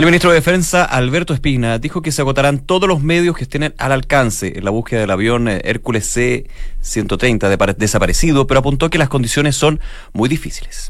El ministro de Defensa, Alberto Espina, dijo que se agotarán todos los medios que estén al alcance en la búsqueda del avión eh, Hércules C-130 desaparecido, pero apuntó que las condiciones son muy difíciles.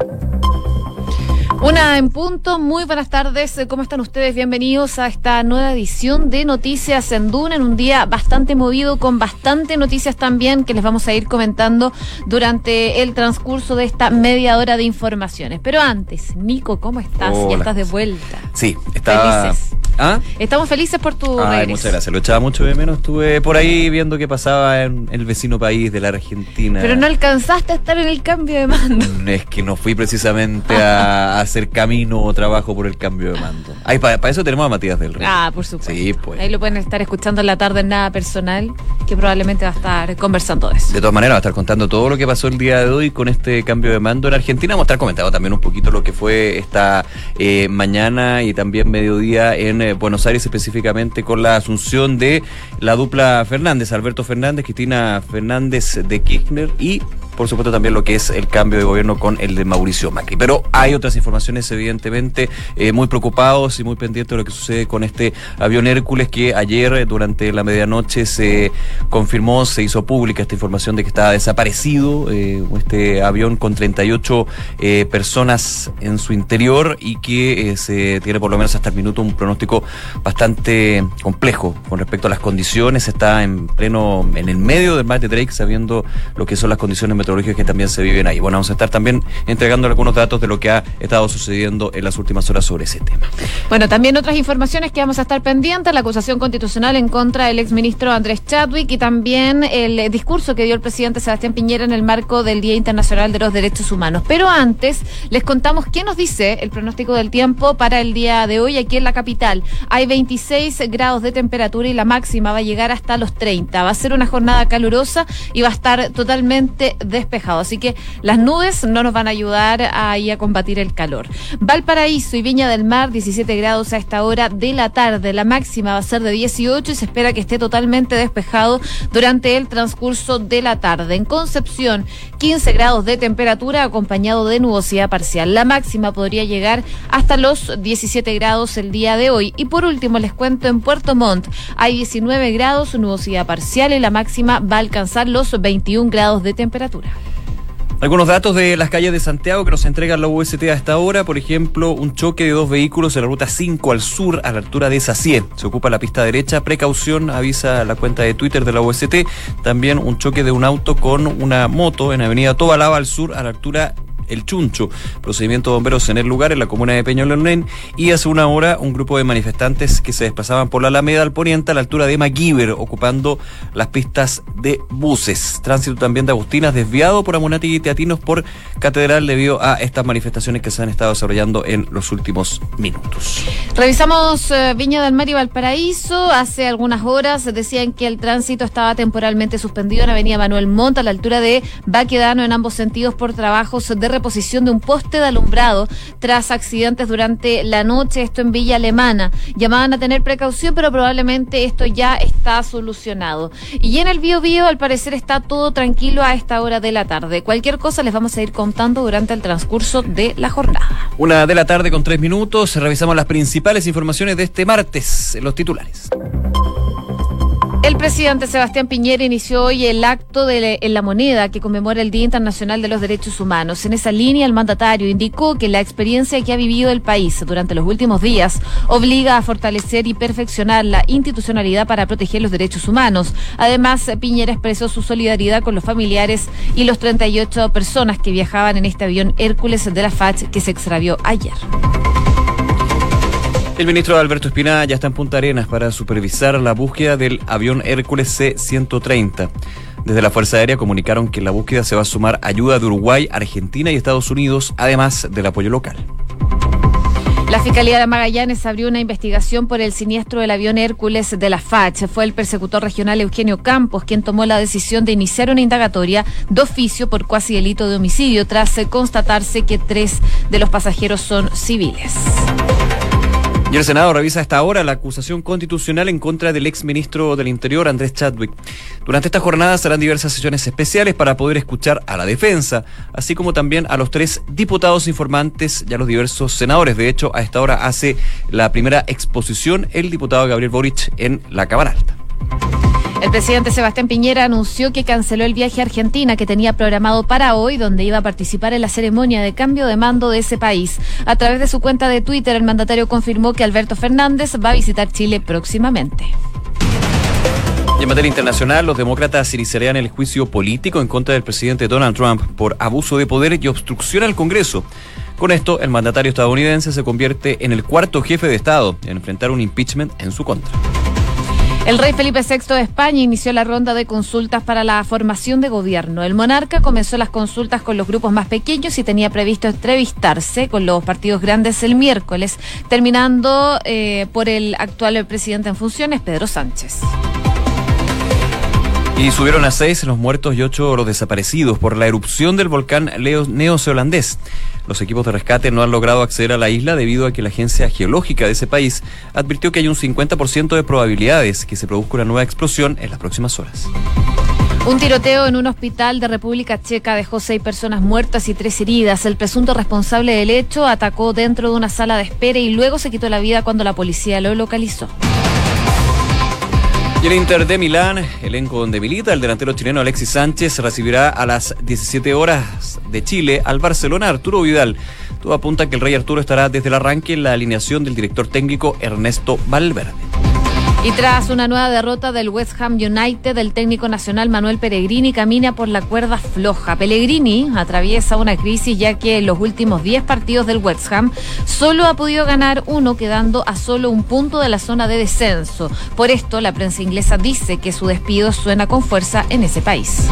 Una en punto, muy buenas tardes, ¿cómo están ustedes? Bienvenidos a esta nueva edición de Noticias en Duna, en un día bastante movido, con bastante noticias también que les vamos a ir comentando durante el transcurso de esta media hora de informaciones. Pero antes, Nico, ¿cómo estás? Ya estás de vuelta. Sí, estaba... Felices. ¿Ah? Estamos felices por tu Ay, Muchas gracias, lo echaba mucho de menos. Estuve por ahí viendo qué pasaba en el vecino país de la Argentina. Pero no alcanzaste a estar en el cambio de mando. Es que no fui precisamente a, hacer camino o trabajo por el cambio de mando. para, eso tenemos a Matías del Rey. Ah, por supuesto. Sí, pues. Ahí lo pueden estar escuchando en la tarde en Nada Personal, que probablemente va a estar conversando de eso. De todas maneras, va a estar contando todo lo que pasó el día de hoy con este cambio de mando en Argentina. Vamos a estar comentando también un poquito lo que fue esta eh, mañana y también mediodía en eh, Buenos Aires, específicamente específicamente con la asunción de la dupla Fernández, Alberto Fernández, Cristina Fernández de Kirchner y por supuesto también lo que es el cambio de gobierno con el de Mauricio Macri. Pero hay otras informaciones, evidentemente, eh, muy preocupados y muy pendientes de lo que sucede con este avión Hércules que ayer durante la medianoche se confirmó, se hizo pública esta información de que estaba desaparecido eh, este avión con 38 eh, personas en su interior y que se tiene por lo menos hasta el minuto un pronóstico bastante complejo con respecto a las condiciones. Está en pleno, en el medio del mar de Drake, sabiendo lo que son las condiciones meteorológicas que también se viven ahí. Bueno, vamos a estar también entregando algunos datos de lo que ha estado sucediendo en las últimas horas sobre ese tema. Bueno, también otras informaciones que vamos a estar pendientes, la acusación constitucional en contra del exministro Andrés Chadwick y también el discurso que dio el presidente Sebastián Piñera en el marco del Día Internacional de los Derechos Humanos. Pero antes, les contamos qué nos dice el pronóstico del tiempo para el día de hoy aquí en la capital. Hay 26 grados de temperatura y la máxima va a llegar hasta los 30. Va a ser una jornada calurosa y va a estar totalmente despejado. Así que las nubes no nos van a ayudar ahí a combatir el calor. Valparaíso y Viña del Mar, 17 grados a esta hora de la tarde. La máxima va a ser de 18 y se espera que esté totalmente despejado durante el transcurso de la tarde. En Concepción, 15 grados de temperatura acompañado de nubosidad parcial. La máxima podría llegar hasta los 17 grados el día de hoy. Y por último, les cuento en Puerto Montt, hay 19 grados, nubosidad parcial y la máxima va a alcanzar los 21 grados de temperatura. Algunos datos de las calles de Santiago que nos entrega la UST a esta hora, por ejemplo, un choque de dos vehículos en la ruta 5 al sur a la altura de Sacié. Se ocupa la pista derecha, precaución, avisa la cuenta de Twitter de la UST. También un choque de un auto con una moto en Avenida Tobalaba al sur a la altura el Chuncho. Procedimiento de bomberos en el lugar, en la comuna de Peñolonén. Y hace una hora, un grupo de manifestantes que se desplazaban por la Alameda al poniente a la altura de MacGyver, ocupando las pistas de buses. Tránsito también de Agustinas, desviado por Amonati y Teatinos por Catedral debido a estas manifestaciones que se han estado desarrollando en los últimos minutos. Revisamos eh, Viña del Mar y Valparaíso. Hace algunas horas decían que el tránsito estaba temporalmente suspendido en Avenida Manuel Montt a la altura de Baquedano en ambos sentidos por trabajos de posición de un poste de alumbrado tras accidentes durante la noche, esto en Villa Alemana. Llamaban a tener precaución, pero probablemente esto ya está solucionado. Y en el Bio Bio, al parecer, está todo tranquilo a esta hora de la tarde. Cualquier cosa les vamos a ir contando durante el transcurso de la jornada. Una de la tarde con tres minutos, revisamos las principales informaciones de este martes, los titulares. El presidente Sebastián Piñera inició hoy el acto de en la moneda que conmemora el Día Internacional de los Derechos Humanos. En esa línea, el mandatario indicó que la experiencia que ha vivido el país durante los últimos días obliga a fortalecer y perfeccionar la institucionalidad para proteger los derechos humanos. Además, Piñera expresó su solidaridad con los familiares y los 38 personas que viajaban en este avión Hércules de la FACH que se extravió ayer. El ministro Alberto Espina ya está en Punta Arenas para supervisar la búsqueda del avión Hércules C-130. Desde la Fuerza Aérea comunicaron que la búsqueda se va a sumar ayuda de Uruguay, Argentina y Estados Unidos, además del apoyo local. La Fiscalía de Magallanes abrió una investigación por el siniestro del avión Hércules de la FACH. Fue el persecutor regional Eugenio Campos quien tomó la decisión de iniciar una indagatoria de oficio por cuasi delito de homicidio tras constatarse que tres de los pasajeros son civiles. Y el Senado revisa hasta ahora la acusación constitucional en contra del ex ministro del Interior, Andrés Chadwick. Durante esta jornada serán diversas sesiones especiales para poder escuchar a la defensa, así como también a los tres diputados informantes y a los diversos senadores. De hecho, a esta hora hace la primera exposición el diputado Gabriel Boric en la Cámara Alta. El presidente Sebastián Piñera anunció que canceló el viaje a Argentina que tenía programado para hoy, donde iba a participar en la ceremonia de cambio de mando de ese país. A través de su cuenta de Twitter, el mandatario confirmó que Alberto Fernández va a visitar Chile próximamente. Y en materia internacional, los demócratas iniciarían el juicio político en contra del presidente Donald Trump por abuso de poder y obstrucción al Congreso. Con esto, el mandatario estadounidense se convierte en el cuarto jefe de Estado en enfrentar un impeachment en su contra. El rey Felipe VI de España inició la ronda de consultas para la formación de gobierno. El monarca comenzó las consultas con los grupos más pequeños y tenía previsto entrevistarse con los partidos grandes el miércoles, terminando eh, por el actual presidente en funciones, Pedro Sánchez. Y subieron a seis los muertos y ocho los desaparecidos por la erupción del volcán neozelandés. Los equipos de rescate no han logrado acceder a la isla debido a que la agencia geológica de ese país advirtió que hay un 50% de probabilidades que se produzca una nueva explosión en las próximas horas. Un tiroteo en un hospital de República Checa dejó seis personas muertas y tres heridas. El presunto responsable del hecho atacó dentro de una sala de espera y luego se quitó la vida cuando la policía lo localizó. Y el Inter de Milán, elenco donde milita el delantero chileno Alexis Sánchez, recibirá a las 17 horas de Chile al Barcelona Arturo Vidal. Todo apunta que el Rey Arturo estará desde el arranque en la alineación del director técnico Ernesto Valverde. Y tras una nueva derrota del West Ham United, el técnico nacional Manuel Pellegrini camina por la cuerda floja. Pellegrini atraviesa una crisis ya que en los últimos 10 partidos del West Ham solo ha podido ganar uno, quedando a solo un punto de la zona de descenso. Por esto, la prensa inglesa dice que su despido suena con fuerza en ese país.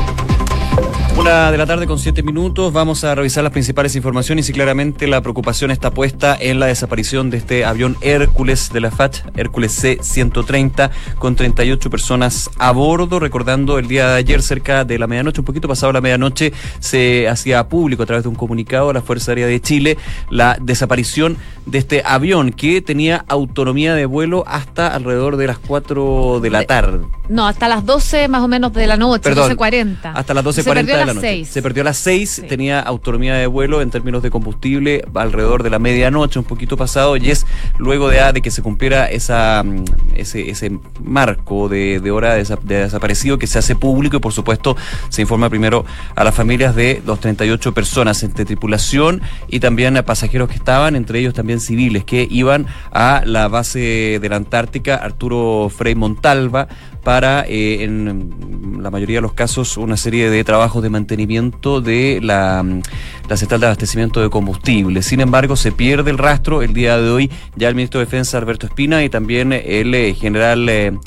Una de la tarde con siete minutos. Vamos a revisar las principales informaciones y claramente la preocupación está puesta en la desaparición de este avión Hércules de la FACH, Hércules C-130, con 38 personas a bordo. Recordando el día de ayer, cerca de la medianoche, un poquito pasado la medianoche, se hacía público a través de un comunicado a la Fuerza Aérea de Chile la desaparición de este avión que tenía autonomía de vuelo hasta alrededor de las 4 de la tarde. No, hasta las 12 más o menos de la noche, 12.40. Hasta las 12.40 de la noche. Se perdió a las 6, tenía autonomía de vuelo en términos de combustible alrededor de la medianoche, un poquito pasado, y es luego de, de que se cumpliera esa, mm, ese, ese marco de, de hora de, desaparecido que se hace público y por supuesto se informa primero a las familias de los 38 personas entre tripulación y también a pasajeros que estaban, entre ellos también civiles que iban a la base de la Antártica Arturo Frei Montalva para, eh, en la mayoría de los casos, una serie de trabajos de mantenimiento de la, la central de abastecimiento de combustible. Sin embargo, se pierde el rastro el día de hoy ya el ministro de Defensa Alberto Espina y también el eh, general...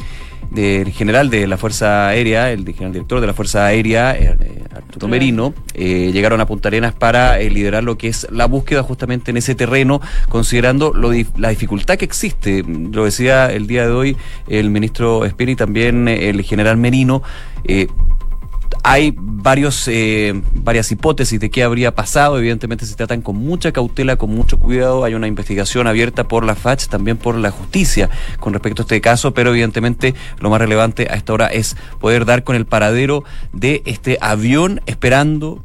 Eh, del general de la Fuerza Aérea, el general director de la Fuerza Aérea, eh, Arturo Merino, eh, llegaron a Punta Arenas para eh, liderar lo que es la búsqueda justamente en ese terreno, considerando lo, la dificultad que existe. Lo decía el día de hoy el ministro Espina y también el general Merino. Hay varios, eh, varias hipótesis de qué habría pasado. Evidentemente se tratan con mucha cautela, con mucho cuidado. Hay una investigación abierta por la FACH, también por la justicia con respecto a este caso, pero evidentemente lo más relevante a esta hora es poder dar con el paradero de este avión esperando,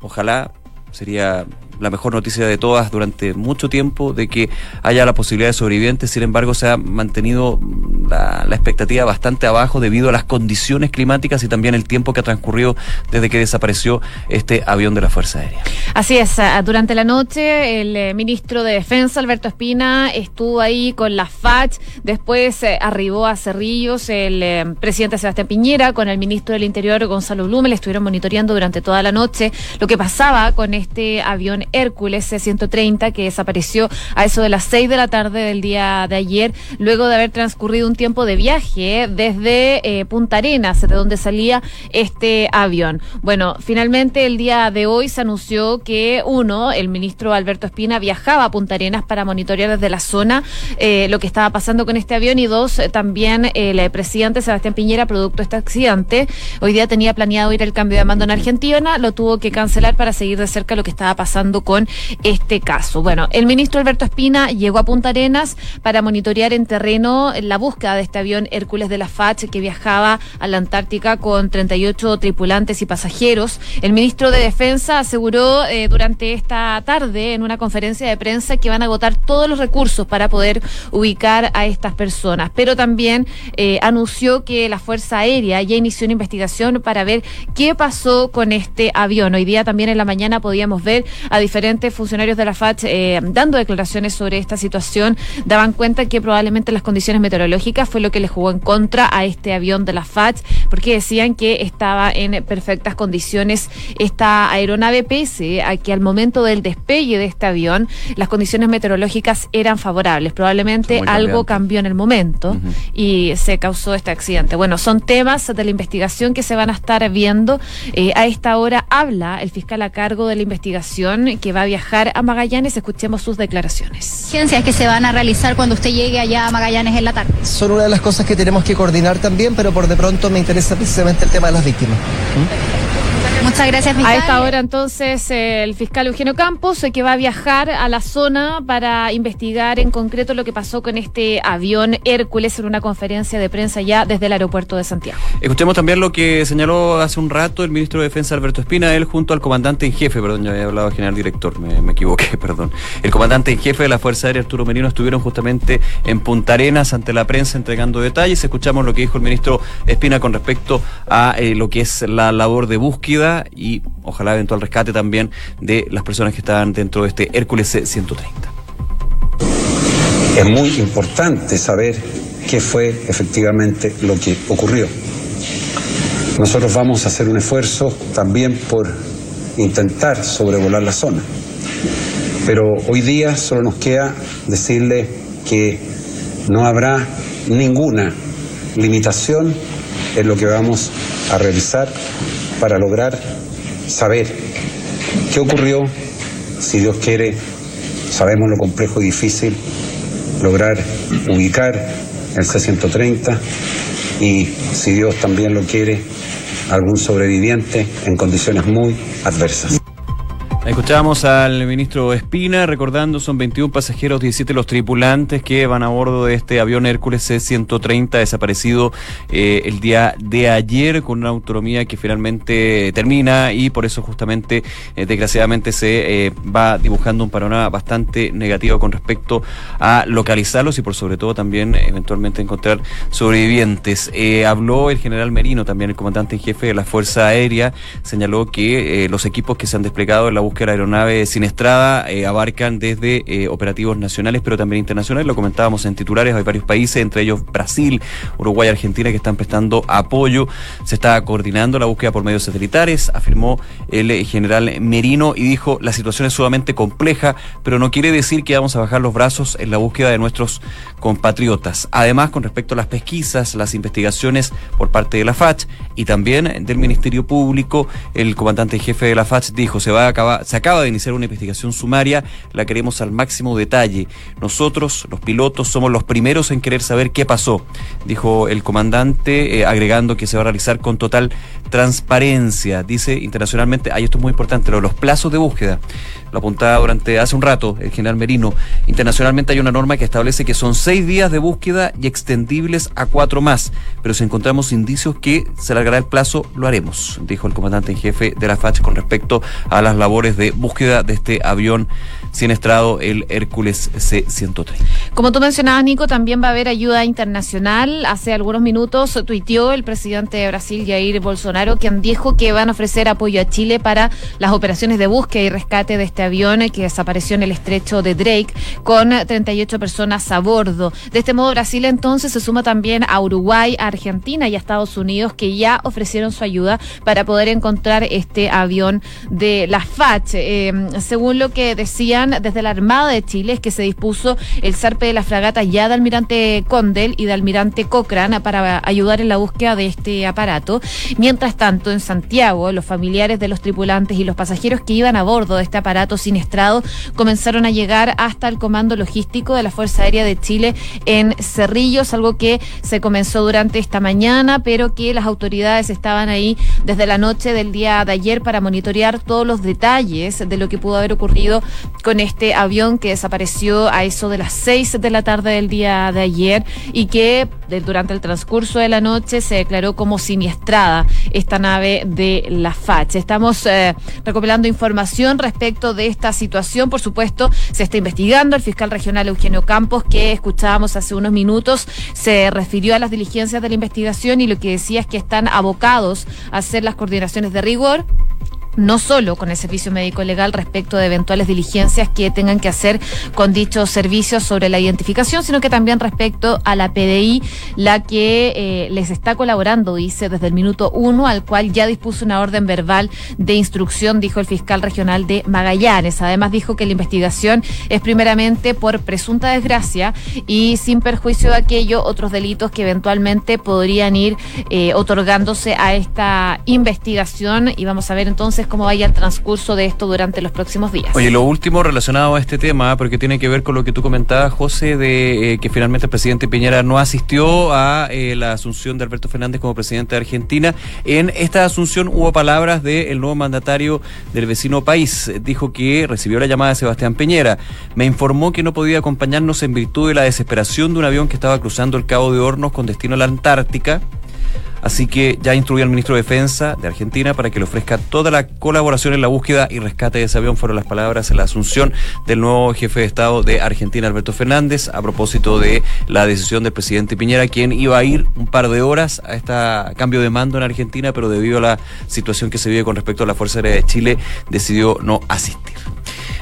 ojalá sería la mejor noticia de todas durante mucho tiempo de que haya la posibilidad de sobrevivientes. Sin embargo, se ha mantenido la, expectativa bastante abajo debido a las condiciones climáticas y también el tiempo que ha transcurrido desde que desapareció este avión de la Fuerza Aérea. Así es, durante la noche el eh, ministro de Defensa, Alberto Espina, estuvo ahí con la FACH, después eh, arribó a Cerrillos el eh, presidente Sebastián Piñera con el ministro del Interior, Gonzalo Blume, le estuvieron monitoreando durante toda la noche lo que pasaba con este avión Hércules C-130 que desapareció a eso de las 6 de la tarde del día de ayer, luego de haber transcurrido un tiempo de viaje desde eh, Punta Arenas, de donde salía este avión. Bueno, finalmente el día de hoy se anunció que uno, el ministro Alberto Espina, viajaba a Punta Arenas para monitorear desde la zona eh, lo que estaba pasando con este avión y dos, eh, también el presidente Sebastián Piñera, producto de este accidente, hoy día tenía planeado ir al cambio de mando en Argentina, lo tuvo que cancelar para seguir de cerca lo que estaba pasando con este caso. Bueno, el ministro Alberto Espina llegó a Punta Arenas para monitorear en terreno la búsqueda de este avión Hércules de la FACH que viajaba a la Antártica con 38 tripulantes y pasajeros. El ministro de Defensa aseguró eh, durante esta tarde en una conferencia de prensa que van a agotar todos los recursos para poder ubicar a estas personas, pero también eh, anunció que la Fuerza Aérea ya inició una investigación para ver qué pasó con este avión. Hoy día también en la mañana podíamos ver a diferentes funcionarios de la FACH eh, dando declaraciones sobre esta situación. Daban cuenta que probablemente las condiciones meteorológicas fue lo que le jugó en contra a este avión de la FACH, porque decían que estaba en perfectas condiciones esta aeronave, pese a que al momento del despegue de este avión las condiciones meteorológicas eran favorables. Probablemente algo cambió en el momento y se causó este accidente. Bueno, son temas de la investigación que se van a estar viendo. Eh, a esta hora habla el fiscal a cargo de la investigación que va a viajar a Magallanes. Escuchemos sus declaraciones. ¿Qué que se van a realizar cuando usted llegue allá a Magallanes en la tarde? Son una de las cosas que tenemos que coordinar también, pero por de pronto me interesa precisamente el tema de las víctimas. Muchas gracias, fiscal. A esta hora entonces el fiscal Eugenio Campos, eh, que va a viajar a la zona para investigar en concreto lo que pasó con este avión Hércules en una conferencia de prensa ya desde el aeropuerto de Santiago. Escuchemos también lo que señaló hace un rato el ministro de Defensa Alberto Espina, él junto al comandante en jefe, perdón, ya había hablado general director, me, me equivoqué, perdón. El comandante en jefe de la Fuerza Aérea Arturo Merino estuvieron justamente en Punta Arenas ante la prensa entregando detalles. Escuchamos lo que dijo el ministro Espina con respecto a eh, lo que es la labor de búsqueda y ojalá eventual rescate también de las personas que estaban dentro de este Hércules C-130. Es muy importante saber qué fue efectivamente lo que ocurrió. Nosotros vamos a hacer un esfuerzo también por intentar sobrevolar la zona. Pero hoy día solo nos queda decirle que no habrá ninguna limitación en lo que vamos a realizar para lograr saber qué ocurrió, si Dios quiere, sabemos lo complejo y difícil, lograr ubicar el C-130 y, si Dios también lo quiere, algún sobreviviente en condiciones muy adversas. Escuchábamos al ministro Espina recordando son 21 pasajeros, 17 los tripulantes que van a bordo de este avión Hércules C-130 desaparecido eh, el día de ayer con una autonomía que finalmente termina y por eso justamente eh, desgraciadamente se eh, va dibujando un panorama bastante negativo con respecto a localizarlos y por sobre todo también eventualmente encontrar sobrevivientes. habló el general Merino, también el comandante en jefe de la Fuerza Aérea, señaló que los equipos que se han desplegado en la búsqueda la aeronave Sinestrada eh, abarcan desde eh, operativos nacionales, pero también internacionales. Lo comentábamos en titulares, hay varios países, entre ellos Brasil, Uruguay, Argentina, que están prestando apoyo. Se está coordinando la búsqueda por medios satelitares, afirmó el eh, general Merino y dijo, la situación es sumamente compleja, pero no quiere decir que vamos a bajar los brazos en la búsqueda de nuestros compatriotas. Además, con respecto a las pesquisas, las investigaciones por parte de la FACH y también del Ministerio Público, el comandante jefe de la FACH dijo, se va a acabar se acaba de iniciar una investigación sumaria, la queremos al máximo detalle. Nosotros, los pilotos, somos los primeros en querer saber qué pasó, dijo el comandante, eh, agregando que se va a realizar con total transparencia. Dice internacionalmente, ahí esto es muy importante, los plazos de búsqueda. Lo apuntaba durante hace un rato el general Merino. Internacionalmente hay una norma que establece que son seis días de búsqueda y extendibles a cuatro más. Pero si encontramos indicios que se alargará el plazo, lo haremos, dijo el comandante en jefe de la FACH con respecto a las labores de búsqueda de este avión estrado el Hércules C-130. Como tú mencionabas, Nico, también va a haber ayuda internacional. Hace algunos minutos tuiteó el presidente de Brasil, Jair Bolsonaro, quien dijo que van a ofrecer apoyo a Chile para las operaciones de búsqueda y rescate de este avión que desapareció en el estrecho de Drake con 38 personas a bordo. De este modo, Brasil entonces se suma también a Uruguay, a Argentina y a Estados Unidos que ya ofrecieron su ayuda para poder encontrar este avión de la Eh, según lo que decía desde la Armada de Chile es que se dispuso el zarpe de la fragata ya de almirante Condel y de almirante Cochrane para ayudar en la búsqueda de este aparato. Mientras tanto, en Santiago, los familiares de los tripulantes y los pasajeros que iban a bordo de este aparato siniestrado comenzaron a llegar hasta el comando logístico de la Fuerza Aérea de Chile en Cerrillos, algo que se comenzó durante esta mañana, pero que las autoridades estaban ahí desde la noche del día de ayer para monitorear todos los detalles de lo que pudo haber ocurrido con este avión que desapareció a eso de las 6 de la tarde del día de ayer y que durante el transcurso de la noche se declaró como siniestrada esta nave de la FACH. Estamos eh, recopilando información respecto de esta situación. Por supuesto, se está investigando. El fiscal regional Eugenio Campos, que escuchábamos hace unos minutos, se refirió a las diligencias de la investigación y lo que decía es que están abocados a hacer las coordinaciones de rigor no solo con el servicio médico legal respecto de eventuales diligencias que tengan que hacer con dichos servicios sobre la identificación, sino que también respecto a la PDI, la que eh, les está colaborando, dice, desde el minuto uno, al cual ya dispuso una orden verbal de instrucción, dijo el fiscal regional de Magallanes. Además, dijo que la investigación es primeramente por presunta desgracia y sin perjuicio de aquello, otros delitos que eventualmente podrían ir eh, otorgándose a esta investigación. Y vamos a ver entonces cómo vaya el transcurso de esto durante los próximos días. Oye, lo último relacionado a este tema, porque tiene que ver con lo que tú comentabas, José, de eh, que finalmente el presidente Piñera no asistió a eh, la asunción de Alberto Fernández como presidente de Argentina. En esta asunción hubo palabras del nuevo mandatario del vecino país. Dijo que recibió la llamada de Sebastián Piñera. Me informó que no podía acompañarnos en virtud de la desesperación de un avión que estaba cruzando el Cabo de Hornos con destino a la Antártica Así que ya instruyó al ministro de Defensa de Argentina para que le ofrezca toda la colaboración en la búsqueda y rescate de ese avión. Fueron las palabras en la asunción del nuevo jefe de Estado de Argentina, Alberto Fernández, a propósito de la decisión del presidente Piñera, quien iba a ir un par de horas a este cambio de mando en Argentina, pero debido a la situación que se vive con respecto a la Fuerza Aérea de Chile, decidió no asistir.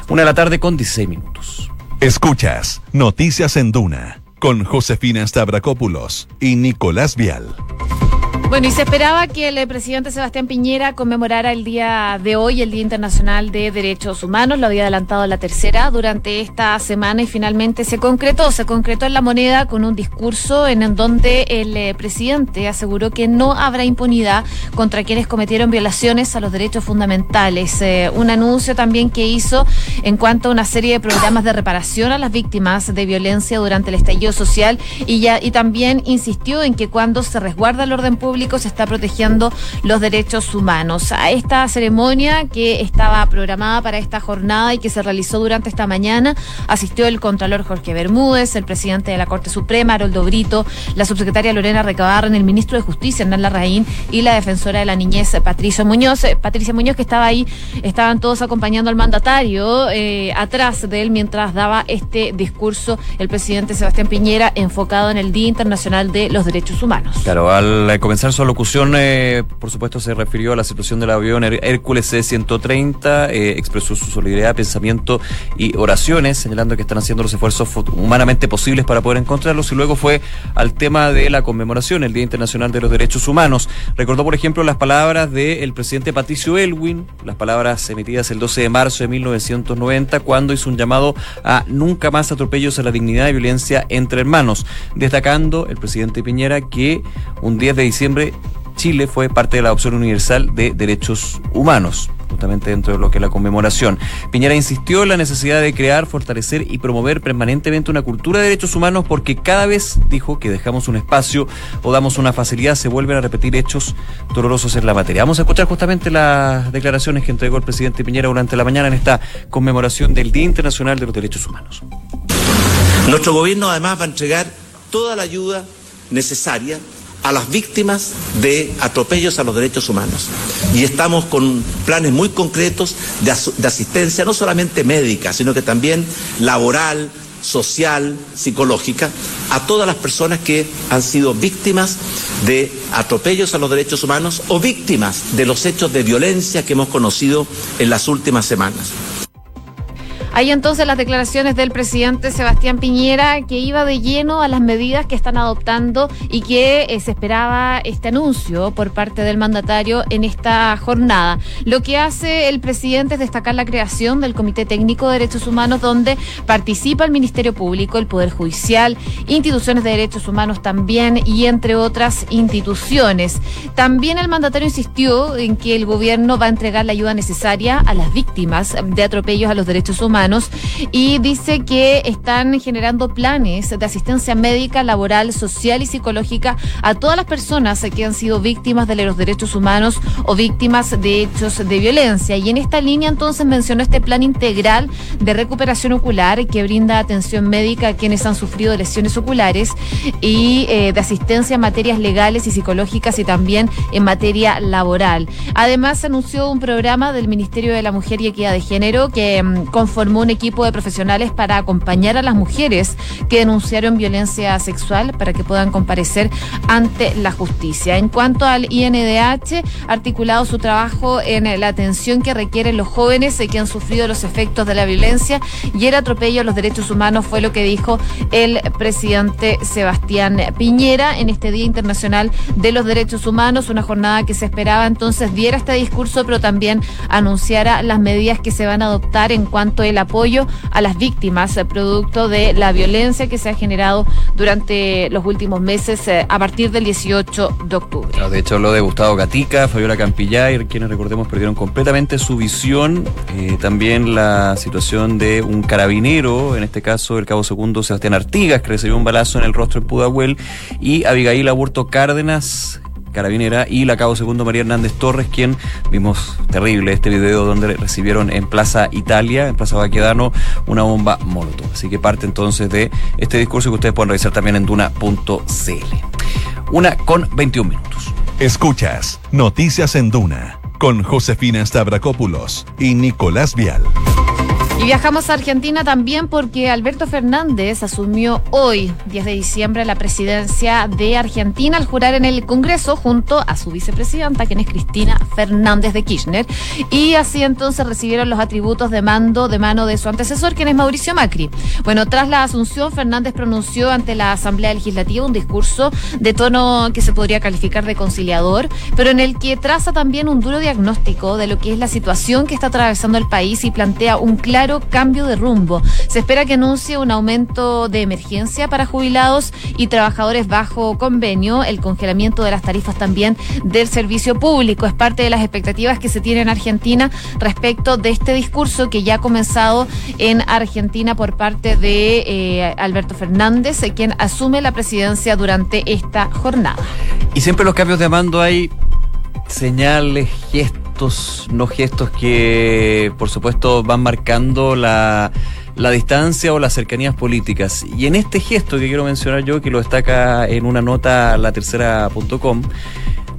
Una de la tarde con 16 minutos. Escuchas Noticias en Duna con Josefina Stavrakopoulos y Nicolás Vial. Bueno, y se esperaba que el presidente Sebastián Piñera conmemorara el día de hoy, el Día Internacional de Derechos Humanos. Lo había adelantado la tercera durante esta semana y finalmente se concretó. Se concretó en la moneda con un discurso en donde el eh, presidente aseguró que no habrá impunidad contra quienes cometieron violaciones a los derechos fundamentales. Eh, un anuncio también que hizo en cuanto a una serie de programas de reparación a las víctimas de violencia durante el estallido social y, ya, y también insistió en que cuando se resguarda el orden público, se está protegiendo los derechos humanos. A esta ceremonia que estaba programada para esta jornada y que se realizó durante esta mañana, asistió el Contralor Jorge Bermúdez, el presidente de la Corte Suprema, Haroldo Brito, la subsecretaria Lorena Recabarren, el ministro de Justicia, Hernán Larraín, y la defensora de la niñez, Patricia Muñoz. Eh, Patricia Muñoz, que estaba ahí, estaban todos acompañando al mandatario eh, atrás de él mientras daba este discurso el presidente Sebastián Piñera enfocado en el Día Internacional de los Derechos Humanos. Claro, al comenzar su locución, eh, por supuesto, se refirió a la situación del avión Hércules C-130, eh, expresó su solidaridad, pensamiento y oraciones, señalando que están haciendo los esfuerzos humanamente posibles para poder encontrarlos, y luego fue al tema de la conmemoración, el Día Internacional de los Derechos Humanos. Recordó, por ejemplo, las palabras del presidente Patricio Elwin, las palabras emitidas el 12 de marzo de 1990, cuando hizo un llamado a nunca más atropellos a la dignidad y violencia entre hermanos, destacando el presidente Piñera que un 10 de diciembre Chile fue parte de la adopción universal de derechos humanos justamente dentro de lo que es la conmemoración. Piñera insistió en la necesidad de crear, fortalecer y promover permanentemente una cultura de derechos humanos porque cada vez, dijo, que dejamos un espacio o damos una facilidad, se vuelven a repetir hechos dolorosos en la materia. Vamos a escuchar justamente las declaraciones que entregó el presidente Piñera durante la mañana en esta conmemoración del Día Internacional de los Derechos Humanos. Nuestro gobierno además va a entregar toda la ayuda necesaria a las víctimas de atropellos a los derechos humanos. Y estamos con planes muy concretos de, asistencia, no solamente médica, sino que también laboral, social, psicológica, a todas las personas que han sido víctimas de atropellos a los derechos humanos o víctimas de los hechos de violencia que hemos conocido en las últimas semanas. Hay entonces las declaraciones del presidente Sebastián Piñera que iba de lleno a las medidas que están adoptando y que eh, se esperaba este anuncio por parte del mandatario en esta jornada. Lo que hace el presidente es destacar la creación del Comité Técnico de Derechos Humanos donde participa el Ministerio Público, el Poder Judicial, instituciones de derechos humanos también y entre otras instituciones. También el mandatario insistió en que el gobierno va a entregar la ayuda necesaria a las víctimas de atropellos a los derechos humanos Y dice que están generando planes de asistencia médica, laboral, social y psicológica a todas las personas que han sido víctimas de los derechos humanos o víctimas de hechos de violencia. Y en esta línea entonces mencionó este plan integral de recuperación ocular que brinda atención médica a quienes han sufrido lesiones oculares y eh, de asistencia en materias legales y psicológicas y también en materia laboral. Además, anunció un programa del Ministerio de la Mujer y Equidad de Género que mm, un equipo de profesionales para acompañar a las mujeres que denunciaron violencia sexual para que puedan comparecer ante la justicia. En cuanto al INDH, articulado su trabajo en la atención que requieren los jóvenes que han sufrido los efectos de la violencia y el atropello a los derechos humanos fue lo que dijo el presidente Sebastián Piñera en este Día Internacional de los Derechos Humanos, una jornada que se esperaba entonces diera este discurso, pero también anunciara las medidas que se van a adoptar en cuanto apoyo a las víctimas eh, producto de la violencia que se ha generado durante los últimos meses eh, a partir del 18 de octubre. de hecho, lo de Gustavo Gatica, Fabiola Campillay, quienes recordemos perdieron completamente su visión. Eh, también la situación de un carabinero, en este caso el cabo segundo Sebastián Artigas, que recibió un balazo en el rostro en Pudahuel, y Abigail Aburto Cárdenas, carabinera, y la cabo segundo María Hernández Torres, quien vimos terrible este video donde recibieron en Plaza Italia, en Plaza Baquedano, una bomba molotov. Así que parte entonces de este discurso que ustedes pueden revisar también en duna.cl. Una con 21 minutos. Escuchas Noticias en Duna con Josefina Stavrakopoulos y Nicolás Vial. Y viajamos a Argentina también porque Alberto Fernández asumió hoy, 10 de diciembre, la presidencia de Argentina al jurar en el Congreso junto a su vicepresidenta, quien es Cristina Fernández de Kirchner. Y así entonces recibieron los atributos de mando de mano de su antecesor, quien es Mauricio Macri. Bueno, tras la asunción, Fernández pronunció ante la Asamblea Legislativa un discurso de tono que se podría calificar de conciliador, pero en el que traza también un duro diagnóstico de lo que es la situación que está atravesando el país y plantea un claro cambio de rumbo. Se espera que anuncie un aumento de emergencia para jubilados y trabajadores bajo convenio, el congelamiento de las tarifas también del servicio público. Es parte de las expectativas que se tienen en Argentina respecto de este discurso que ya ha comenzado en Argentina por parte de eh, Alberto Fernández, quien asume la presidencia durante esta jornada. Y siempre los cambios de mando hay señales, gestos no gestos que por supuesto van marcando la, la distancia o las cercanías políticas. Y en este gesto que quiero mencionar yo, que lo destaca en una nota la tercera.com,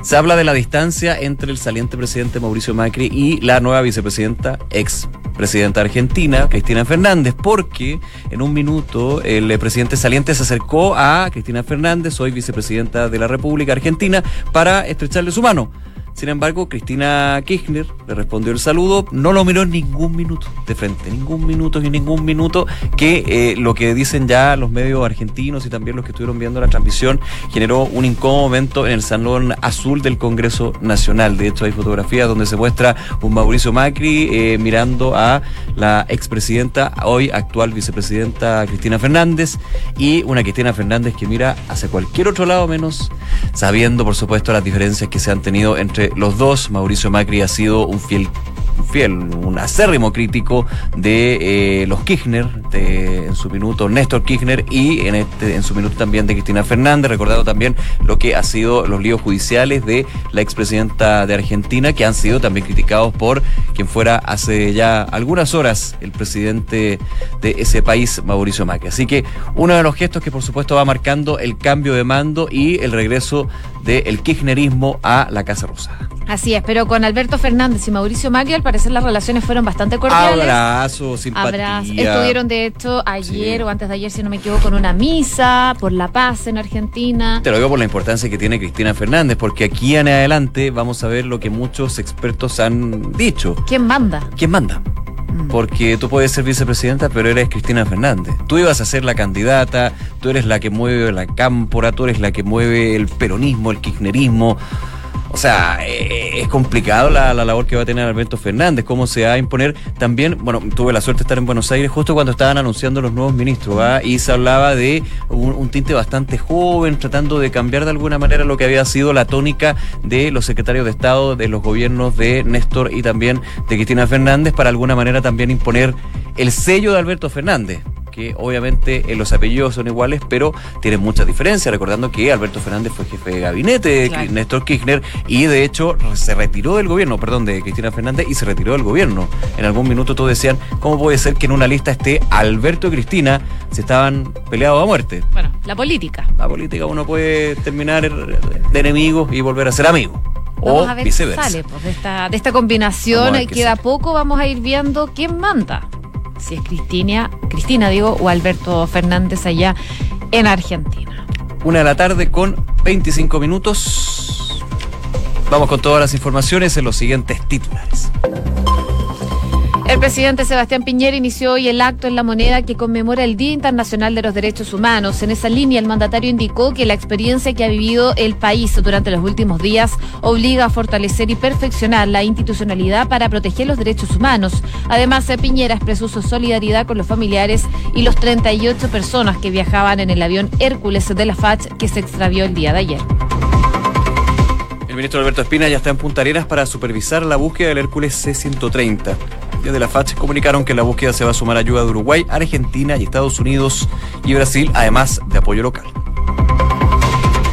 se habla de la distancia entre el saliente presidente Mauricio Macri y la nueva vicepresidenta, ex presidenta argentina, Cristina Fernández, porque en un minuto el presidente saliente se acercó a Cristina Fernández, hoy vicepresidenta de la República Argentina, para estrecharle su mano. Sin embargo, Cristina Kirchner le respondió el saludo, no lo miró en ningún minuto de frente, ningún minuto y ningún minuto, que eh, lo que dicen ya los medios argentinos y también los que estuvieron viendo la transmisión generó un incómodo momento en el salón azul del Congreso Nacional. De hecho, hay fotografías donde se muestra un Mauricio Macri eh, mirando a la expresidenta, hoy actual vicepresidenta Cristina Fernández, y una Cristina Fernández que mira hacia cualquier otro lado menos, sabiendo por supuesto las diferencias que se han tenido entre los dos. Mauricio Macri ha sido un fiel fiel, un acérrimo crítico de eh, los Kirchner, de, en su minuto Néstor Kirchner y en, este, en su minuto también de Cristina Fernández, recordado también lo que ha sido los líos judiciales de la expresidenta de Argentina, que han sido también criticados por quien fuera hace ya algunas horas el presidente de ese país, Mauricio Macri. Así que uno de los gestos que por supuesto va marcando el cambio de mando y el regreso del kirchnerismo a la Casa Rosada. Así es, pero con Alberto Fernández y Mauricio Macri al parecer las relaciones fueron bastante cordiales. Abrazo, simpatía. Estuvieron de hecho ayer o antes de ayer, si no me equivoco, con una misa por la paz en Argentina. Te lo digo por la importancia que tiene Cristina Fernández, porque aquí en adelante vamos a ver lo que muchos expertos han dicho. ¿Quién manda? ¿Quién manda? Mm. porque tú puedes ser vicepresidenta, pero eres Cristina Fernández. Tú ibas a ser la candidata, tú eres la que mueve la cámpora, tú eres la que mueve el peronismo, el kirchnerismo. O sea, eh, es complicado la, labor que va a tener Alberto Fernández, cómo se va a imponer. También, bueno, tuve la suerte de estar en Buenos Aires justo cuando estaban anunciando los nuevos ministros, ¿va? y se hablaba de un, tinte bastante joven, tratando de cambiar de alguna manera lo que había sido la tónica de los secretarios de Estado, de los gobiernos de Néstor y también de Cristina Fernández, para alguna manera también imponer el sello de Alberto Fernández que obviamente eh, los apellidos son iguales, pero tienen muchas diferencias, recordando que Alberto Fernández fue jefe de gabinete de Claro. Néstor Kirchner y de hecho se retiró del gobierno, perdón, de Cristina Fernández y se retiró del gobierno. En algún minuto todos decían, ¿cómo puede ser que en una lista esté Alberto y Cristina si estaban peleados a muerte? Bueno, la política. La política uno puede terminar de enemigos y volver a ser amigo. Vamos o a ver viceversa. qué sale pues, de esta, de esta combinación. Queda sale. poco, vamos a ir viendo quién manda. Si es Cristina, Cristina digo, o Alberto Fernández allá en Argentina. Una de la tarde con 25 minutos. Vamos con todas las informaciones en los siguientes titulares. El presidente Sebastián Piñera inició hoy el acto en la moneda que conmemora el Día Internacional de los Derechos Humanos. En esa línea, el mandatario indicó que la experiencia que ha vivido el país durante los últimos días obliga a fortalecer y perfeccionar la institucionalidad para proteger los derechos humanos. Además, Piñera expresó su solidaridad con los familiares y los 38 personas que viajaban en el avión Hércules de la FACH que se extravió el día de ayer. El ministro Alberto Espina ya está en Punta Arenas para supervisar la búsqueda del Hércules C-130. Desde la FACH comunicaron que la búsqueda se va a sumar ayuda de Uruguay, Argentina y Estados Unidos y Brasil, además de apoyo local.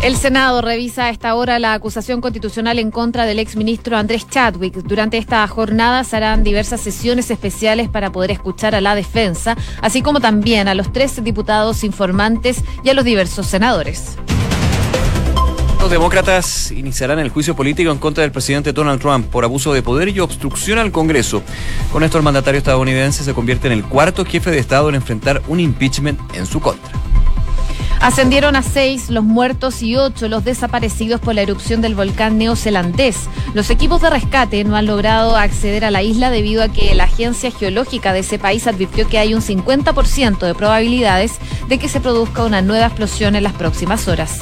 El Senado revisa a esta hora la acusación constitucional en contra del exministro Andrés Chadwick. Durante esta jornada se harán diversas sesiones especiales para poder escuchar a la defensa, así como también a los tres diputados informantes y a los diversos senadores. Los demócratas iniciarán el juicio político en contra del presidente Donald Trump por abuso de poder y obstrucción al Congreso. Con esto, el mandatario estadounidense se convierte en el cuarto jefe de Estado en enfrentar un impeachment en su contra. Ascendieron a seis los muertos y ocho los desaparecidos por la erupción del volcán neozelandés. Los equipos de rescate no han logrado acceder a la isla debido a que la agencia geológica de ese país advirtió que hay un 50% de probabilidades de que se produzca una nueva explosión en las próximas horas.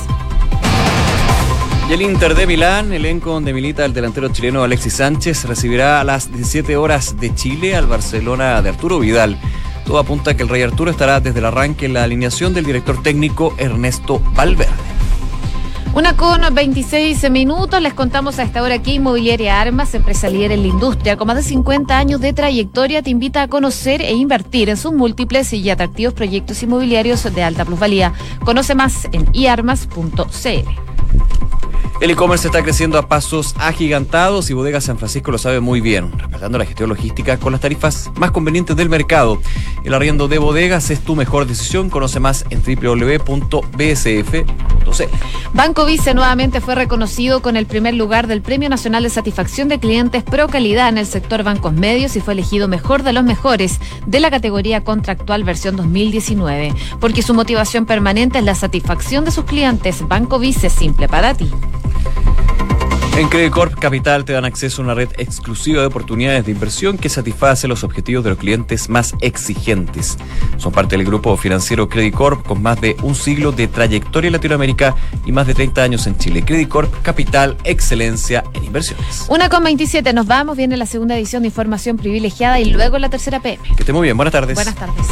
Y el Inter de Milán, elenco donde milita el delantero chileno Alexis Sánchez, recibirá a las 17 horas de Chile al Barcelona de Arturo Vidal. Todo apunta a que el Rey Arturo estará desde el arranque en la alineación del director técnico Ernesto Valverde. Una con 26 minutos, les contamos a esta hora que Inmobiliaria Armas, empresa líder en la industria con más de 50 años de trayectoria, te invita a conocer e invertir en sus múltiples y atractivos proyectos inmobiliarios de alta plusvalía. Conoce más en iarmas.cl. El e-commerce está creciendo a pasos agigantados y Bodega San Francisco lo sabe muy bien, respaldando la gestión logística con las tarifas más convenientes del mercado. El arriendo de bodegas es tu mejor decisión. Conoce más en www.bsf.cl. Banco Vice nuevamente fue reconocido con el primer lugar del Premio Nacional de Satisfacción de Clientes Pro Calidad en el sector bancos medios y fue elegido mejor de los mejores de la categoría contractual versión 2019, porque su motivación permanente es la satisfacción de sus clientes. Banco Vice simple para ti. En Credit Corp Capital te dan acceso a una red exclusiva de oportunidades de inversión que satisface los objetivos de los clientes más exigentes. Son parte del grupo financiero Credit Corp con más de un siglo de trayectoria en Latinoamérica y más de 30 años en Chile. Credit Corp Capital, excelencia en inversiones. Una con 27, nos vamos, viene la segunda edición de Información Privilegiada y luego la tercera PM. Que esté muy bien, buenas tardes. Buenas tardes.